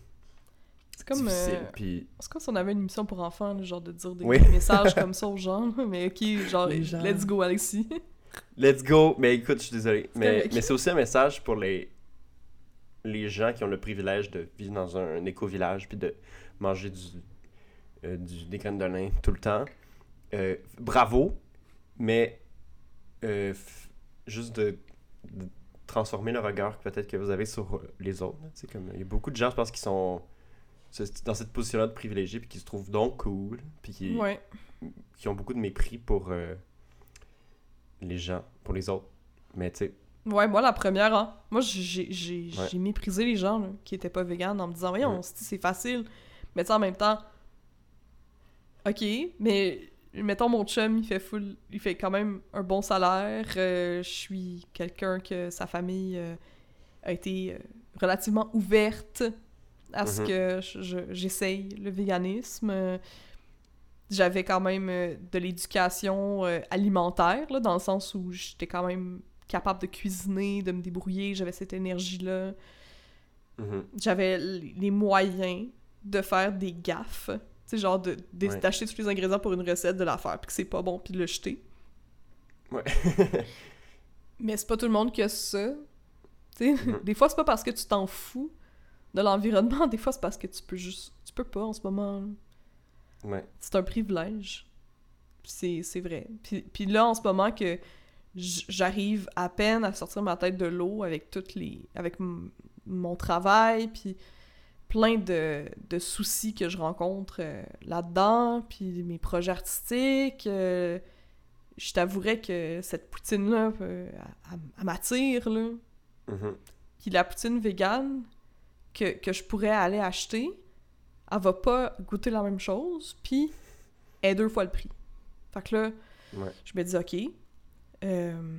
comme. euh, Puis C'est comme si on avait une émission pour enfants, là, genre de dire des Oui. messages comme ça aux gens. Mais OK, genre, gens. let's go, Alexis. Let's go! Mais écoute, je suis désolé. Mais, mais c'est aussi un message pour les les gens qui ont le privilège de vivre dans un, éco-village puis de manger du, euh, du, des graines de lin tout le temps. Euh, bravo, mais euh, juste de, de transformer le regard que peut-être que vous avez sur les autres. sais, comme, il y a beaucoup de gens, je pense, qui sont dans cette position-là de privilégié puis qui se trouvent donc cool puis qui, Ouais. qui ont beaucoup de mépris pour euh, les gens, pour les autres. Mais tu sais, Ouais, moi, la première, hein. Moi, j'ai Ouais. méprisé les gens là, qui étaient pas véganes en me disant, voyons, Ouais. c'est facile. Mais tu sais, en même temps, ok, mais mettons mon chum, il fait full, il fait quand même un bon salaire. euh, je suis quelqu'un que sa famille euh, a été euh, relativement ouverte à ce Mhm. que je- je- j'essaye le véganisme. J'avais quand même euh, de l'éducation euh, alimentaire, là, dans le sens où j'étais quand même capable de cuisiner, de me débrouiller, j'avais cette énergie-là. mhm, J'avais les moyens de faire des gaffes. Tu sais, genre Ouais. d'acheter tous les ingrédients pour une recette, de la faire, puis que c'est pas bon, puis de le jeter. ouais. Mais c'est pas tout le monde qui a ça. Sais, Mhm. des fois, c'est pas parce que tu t'en fous de l'environnement, des fois, c'est parce que tu peux juste... Tu peux pas en ce moment. ouais. C'est un privilège. C'est, c'est vrai. Puis, puis là, en ce moment, que j'arrive à peine à sortir ma tête de l'eau avec toutes les... avec mon travail, puis plein de, de soucis que je rencontre euh, là-dedans, puis mes projets artistiques. euh, je t'avouerais que cette poutine-là, euh, elle, elle- elle m'attire, là. mhm. Puis la poutine végane que, que je pourrais aller acheter, elle va pas goûter la même chose, puis elle est deux fois le prix. Fait que là, Ouais. je me dis, OK, euh,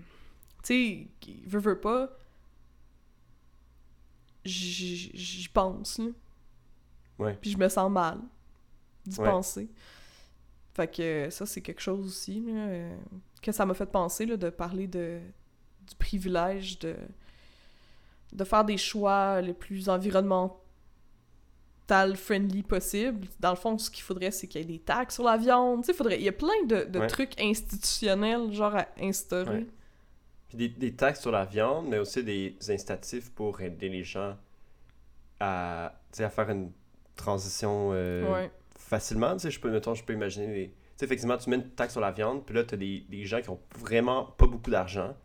tu sais, veux, veux pas, j'y pense, là. Ouais. Puis je me sens mal d'y Ouais. penser. Fait que ça, c'est quelque chose aussi, là, euh, que ça m'a fait penser, là, de parler de, du privilège de, de faire des choix les plus environnemental friendly possible. Dans le fond, ce qu'il faudrait, c'est qu'il y ait des taxes sur la viande. Tu sais, faudrait... il y a plein de, de Ouais. trucs institutionnels, genre, à instaurer. Ouais. Puis des, des taxes sur la viande, mais aussi des incitatifs pour aider les gens à, tu à faire une transition euh, Ouais. facilement. Tu je peux, mettons, je peux imaginer. Tu sais, effectivement, tu mets une taxe sur la viande, puis là, t'as des, des gens qui ont vraiment pas beaucoup d'argent,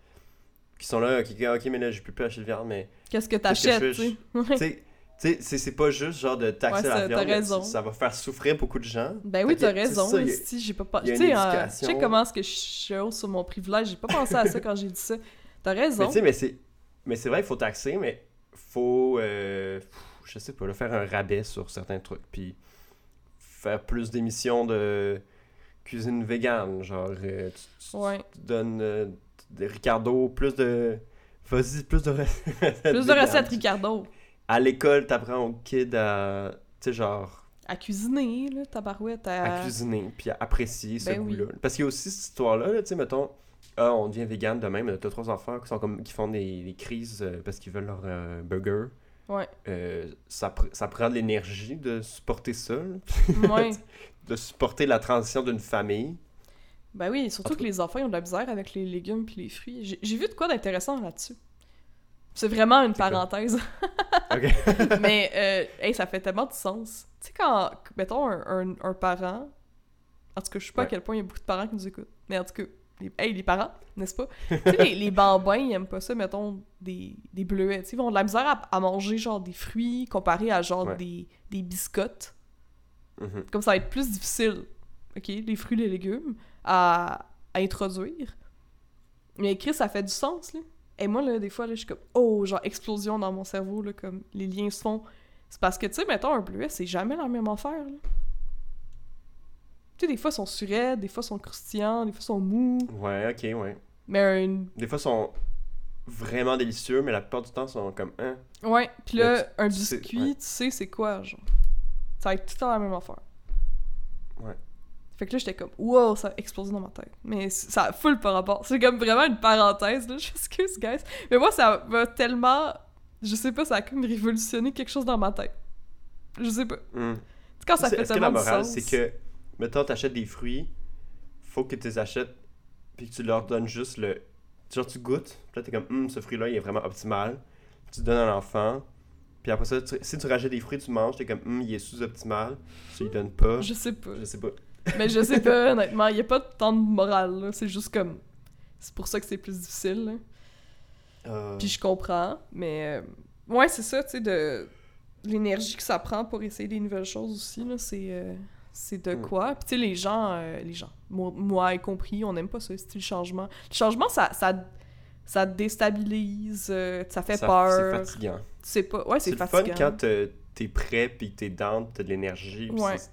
qui sont là, qui disent, ok, mais là, j'ai plus pu acheter de viande, mais... Qu'est-ce que t'achètes, je tu sais? Tu sais, c'est- pas juste genre de taxer Ouais, la viande, raison. ça va faire souffrir beaucoup de gens. Ben oui, t'as raison. ça, a- esti, j'ai pas Tu sais, euh, tu sais comment est-ce que je suis sur mon privilège, j'ai pas pensé à ça quand j'ai dit ça. T'as raison. Mais tu sais, mais c'est, vrai, il faut taxer, mais faut, euh, je sais pas, là, faire un rabais sur certains trucs, puis faire plus d'émissions de cuisine végane, genre, euh, tu, tu- Ouais. tu donnes euh, de Ricardo plus de, vas-y, plus de recettes. Plus de recettes, Ricardo. À l'école, t'apprends aux kids à, tu sais, genre, À cuisiner, là, tabarouette. À... à cuisiner, puis à apprécier ce Ben oui. goût-là. Parce qu'il y a aussi cette histoire-là, là, tu sais, mettons, ah, on devient vegan de même, t'as trois enfants qui, sont comme, qui font des, des crises euh, parce qu'ils veulent leur euh, burger. Ouais. Euh, ça, pr- ça prend de l'énergie de supporter ça. Ouais. de supporter la transition d'une famille. Ben oui, surtout tout que les enfants ils ont de la misère avec les légumes puis les fruits. J'ai vu de quoi d'intéressant là-dessus. C'est vraiment une parenthèse. Mais, euh, hey, ça fait tellement de sens. Tu sais, quand, mettons, un, un, un parent... En tout cas, je sais pas à quel point il y a beaucoup de parents qui nous écoutent. Mais en tout cas, les, hey, les parents, n'est-ce pas? tu sais, les, les bambins, ils aiment pas ça, mettons, des, des bleuets. Ils ont de la misère à, à manger, genre, des fruits comparé à, genre, Ouais. des, des biscottes. Mhm. Comme ça va être plus difficile, OK, les fruits, les légumes, à, à introduire. Mais Chris, ça fait du sens, là. Et moi, là, des fois, là, je suis comme, oh, genre, explosion dans mon cerveau, là, comme les liens se font. C'est parce que, tu sais, mettons, un bleuet, c'est jamais la même affaire, là. Tu sais, des fois, ils sont suraides, des fois, ils sont croustillants, des fois, ils sont mous. Ouais, ok, ouais. Mais une... Des fois, ils sont vraiment délicieux, mais la plupart du temps, ils sont comme, hein. Ouais, puis là, Là, tu- un tu sais- biscuit, ouais. tu sais c'est quoi, genre? Ça va être tout le temps la même affaire. Ouais. Fait que là, j'étais comme, wow, ça a explosé dans ma tête. Mais ça a full par rapport. C'est comme vraiment une parenthèse, là. J'excuse, guys. Mais moi, ça m'a tellement. Je sais pas, ça a comme révolutionné quelque chose dans ma tête. Je sais pas. Sais, quand ça fait Est-ce que la morale, c'est que, mettons, t'achètes des fruits, faut que tu les achètes, puis que tu leur donnes juste le. Genre, tu goûtes, puis là, t'es comme, hum, ce fruit-là, il est vraiment optimal. Tu donnes à l'enfant, Puis après ça, tu- si tu rajoutes des fruits, tu manges, t'es comme, Hum, il est sous-optimal. Tu lui donnes pas. Je sais pas. Je sais pas. Mais je sais pas, honnêtement. Il y a pas tant de morale. C'est juste comme. C'est pour ça que c'est plus difficile. Euh, Puis je comprends, mais. euh, Ouais, c'est ça, tu sais, de. L'énergie que ça prend pour essayer des nouvelles choses aussi, là, c'est. euh, C'est de Mm. quoi? Puis tu sais, les gens, euh, les gens, moi, moi y compris, on n'aime pas ça, c'est le changement. Le changement, ça, ça, ça déstabilise, ça fait ça- peur. C'est fatigant. Tu sais pas. Ouais, C'est c'est le fun fatigant. quand t'es- t'es prêt, puis t'es down, t'as de l'énergie, puis Ouais. c'est-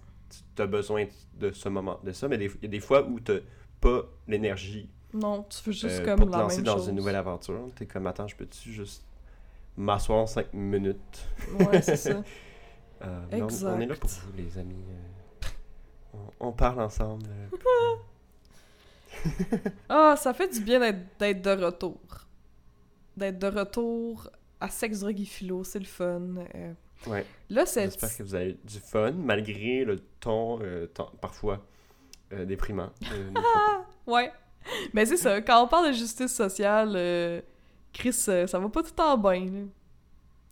tu as besoin de ce moment, de ça. Mais il y a des fois où t'as pas l'énergie Non, tu veux juste euh, comme pour te la lancer même dans chose. une nouvelle aventure. T'es comme, attends, je peux-tu juste m'asseoir 5 minutes? Ouais, c'est ça. Euh, on- On, est là pour vous, les amis. euh, on, on parle ensemble. euh, Ah, ça fait du bien d'être d'être de retour. D'être de retour à Sex, Drogue et Philo, c'est le fun. Ouais. là, c'est... J'espère que vous avez du fun, malgré le ton, euh, parfois euh, déprimant. Ouais. Mais c'est ça, quand on parle de justice sociale, euh, Chris, euh, ça va pas tout temps bien,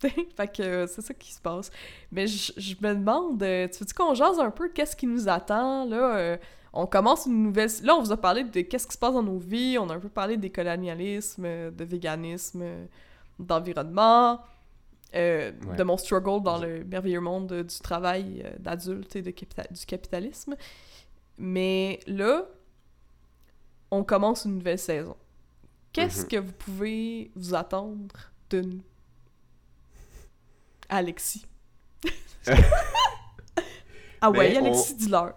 fait que euh, c'est ça qui se passe. Mais je je me demande, tu veux-tu qu'on jase un peu qu'est-ce qui nous attend, là? on commence une nouvelle... Là, on vous a parlé de qu'est-ce qui se passe dans nos vies, on a un peu parlé des colonialismes, de véganisme, d'environnement, euh, Ouais. de mon struggle dans le merveilleux monde du travail euh, d'adulte et de capita- du capitalisme. Mais là, on commence une nouvelle saison. Qu'est-ce Mhm. que vous pouvez vous attendre de nous? Alexis. ah ouais, Ben, on- Alexis, dis-leur.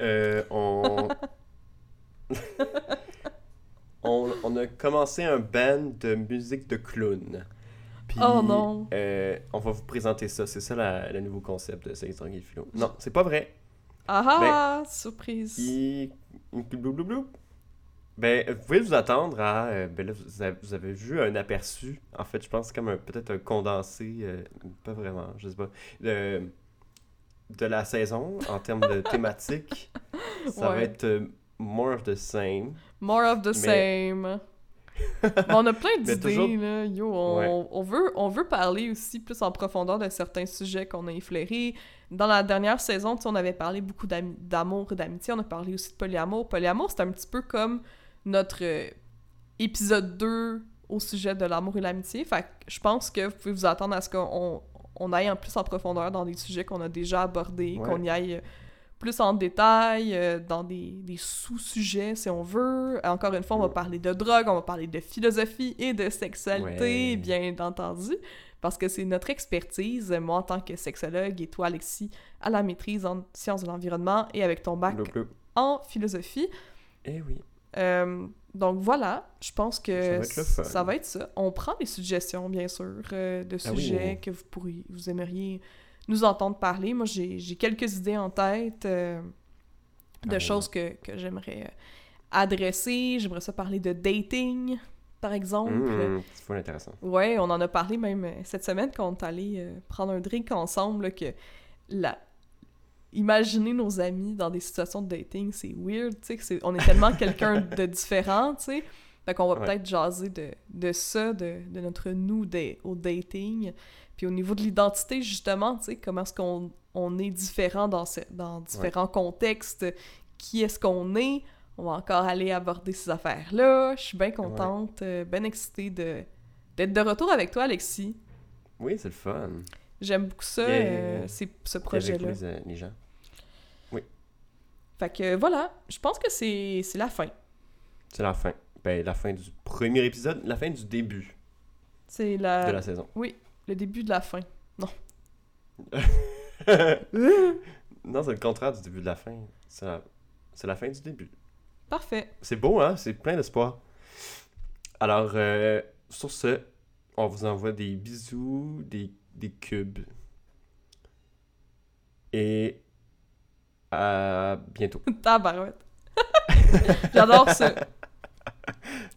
Euh, on... on... on a commencé un band de musique de clown. Puis, Oh non. euh, on va vous présenter ça. C'est ça le nouveau concept de Sex, Drogue et Philo. Non, c'est pas vrai. Ah ah, surprise. Il... Ben, vous pouvez vous attendre à... euh, ben là, vous avez, vous avez vu un aperçu. En fait, je pense comme peut-être un condensé. euh, pas vraiment, je sais pas. De, de la saison en termes de thématique. Ça va être euh, more of the same. More of the Mais- same. On a plein d'idées, toujours- là. Yo, on, Ouais. on veut, on veut parler aussi plus en profondeur de certains sujets qu'on a effleurés. Dans la dernière saison, on avait parlé beaucoup d'amour et d'amitié. On a parlé aussi de polyamour. Polyamour, c'est un petit peu comme notre euh, épisode 2 au sujet de l'amour et l'amitié. Fait que je pense que vous pouvez vous attendre à ce qu'on on aille en plus en profondeur dans des sujets qu'on a déjà abordés, Ouais. qu'on y aille euh, plus en détail, euh, dans des, des sous-sujets, si on veut. Encore une fois, on va parler de drogue, on va parler de philosophie et de sexualité, Ouais. bien entendu, parce que c'est notre expertise, moi en tant que sexologue et toi, Alexis, à la maîtrise en sciences de l'environnement et avec ton bac en philosophie. Eh oui. Euh, donc voilà, je pense que Ça va être ça va être ça. On prend des suggestions, bien sûr, euh, de Ah oui. sujets que vous pourriez, vous aimeriez nous entendre parler. Moi, j'ai j'ai quelques idées en tête euh, de Ah, choses que, que j'aimerais euh, adresser. J'aimerais ça parler de dating, par exemple. Mmh, c'est full intéressant. Ouais, on en a parlé même euh, cette semaine quand on est allé prendre un drink ensemble, là, que la... imaginer nos amis dans des situations de dating, c'est weird, tu sais, on est tellement quelqu'un de différent, tu sais. Fait qu'on va Ouais. peut-être jaser de, de ça, de, de notre nous au dating. Puis au niveau de l'identité, justement, tu sais, comment est-ce qu'on on est différent dans, ce- dans différents contextes, qui est-ce qu'on est, on va encore aller aborder ces affaires-là. Je suis bien contente, euh, bien excitée de, d'être de retour avec toi, Alexis. Oui, c'est le fun. J'aime beaucoup ça, Yeah. euh, c'est- ce Avec projet-là. les, euh, les gens. Fait que voilà, je pense que c'est, c'est la fin. C'est la fin. Ben, la fin du premier épisode, la fin du début C'est la... de la saison. Oui, le début de la fin. non, c'est le contraire du début de la fin. C'est la... c'est la fin du début. Parfait. C'est beau, hein? C'est plein d'espoir. Alors, euh, sur ce, on vous envoie des bisous, des, des cubes. Et à bientôt. Tabarouette. J'adore ça.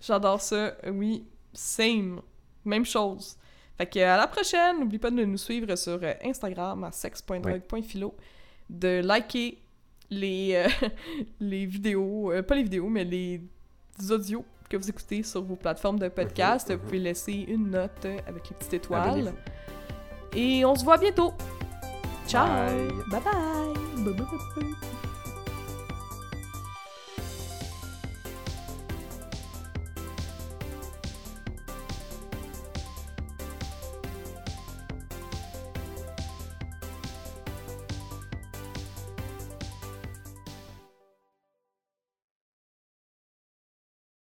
J'adore ça. Oui, same. Même chose. Fait que à la prochaine, n'oublie pas de nous suivre sur euh, Instagram à sex.drug.philo, de liker les, euh, les vidéos, euh, pas les vidéos, mais les audios que vous écoutez sur vos plateformes de podcast. Mhm, Vous pouvez laisser une note avec les petites étoiles. Et on se voit bientôt. Ciao! Bye. bye, bye, bye, bye.